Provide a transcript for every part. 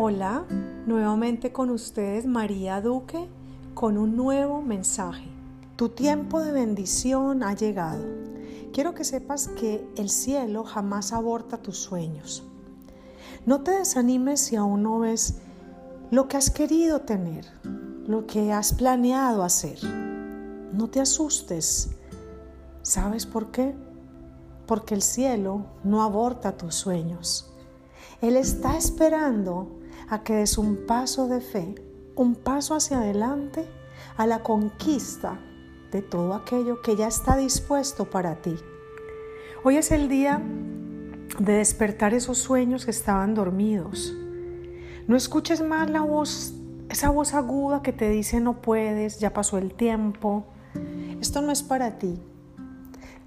Hola, nuevamente con ustedes María Duque con un nuevo mensaje. Tu tiempo de bendición ha llegado. Quiero que sepas que el cielo jamás aborta tus sueños. No te desanimes si aún no ves lo que has querido tener, lo que has planeado hacer. No te asustes. ¿Sabes por qué? Porque el cielo no aborta tus sueños. Él está esperando a que des un paso de fe, un paso hacia adelante a la conquista de todo aquello que ya está dispuesto para ti. Hoy es el día de despertar esos sueños que estaban dormidos. No escuches más la voz, esa voz aguda que te dice no puedes, ya pasó el tiempo. Esto no es para ti.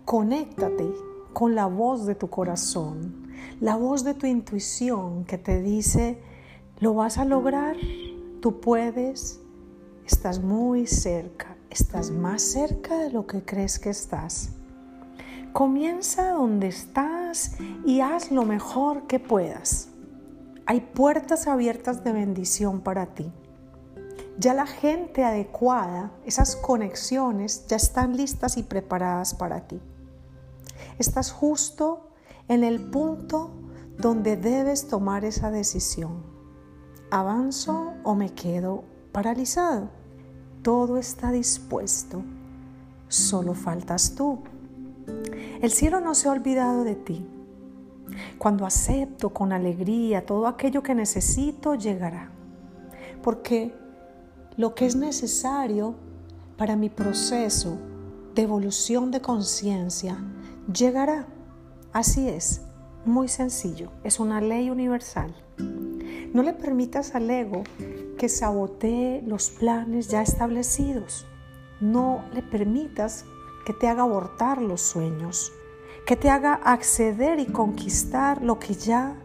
Conéctate con la voz de tu corazón, la voz de tu intuición que te dice lo vas a lograr, tú puedes, estás muy cerca, estás más cerca de lo que crees que estás. Comienza donde estás y haz lo mejor que puedas. Hay puertas abiertas de bendición para ti. Ya la gente adecuada, esas conexiones ya están listas y preparadas para ti. Estás justo en el punto donde debes tomar esa decisión. ¿Avanzo o me quedo paralizado? Todo está dispuesto, solo faltas tú. El cielo no se ha olvidado de ti. Cuando acepto con alegría todo aquello que necesito, llegará. Porque lo que es necesario para mi proceso de evolución de conciencia llegará. Así es, muy sencillo, es una ley universal. No le permitas al ego que sabotee los planes ya establecidos. No le permitas que te haga abortar los sueños, que te haga acceder y conquistar lo que ya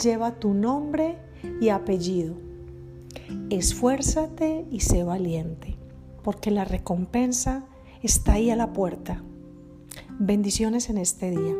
lleva tu nombre y apellido. Esfuérzate y sé valiente, porque la recompensa está ahí a la puerta. Bendiciones en este día.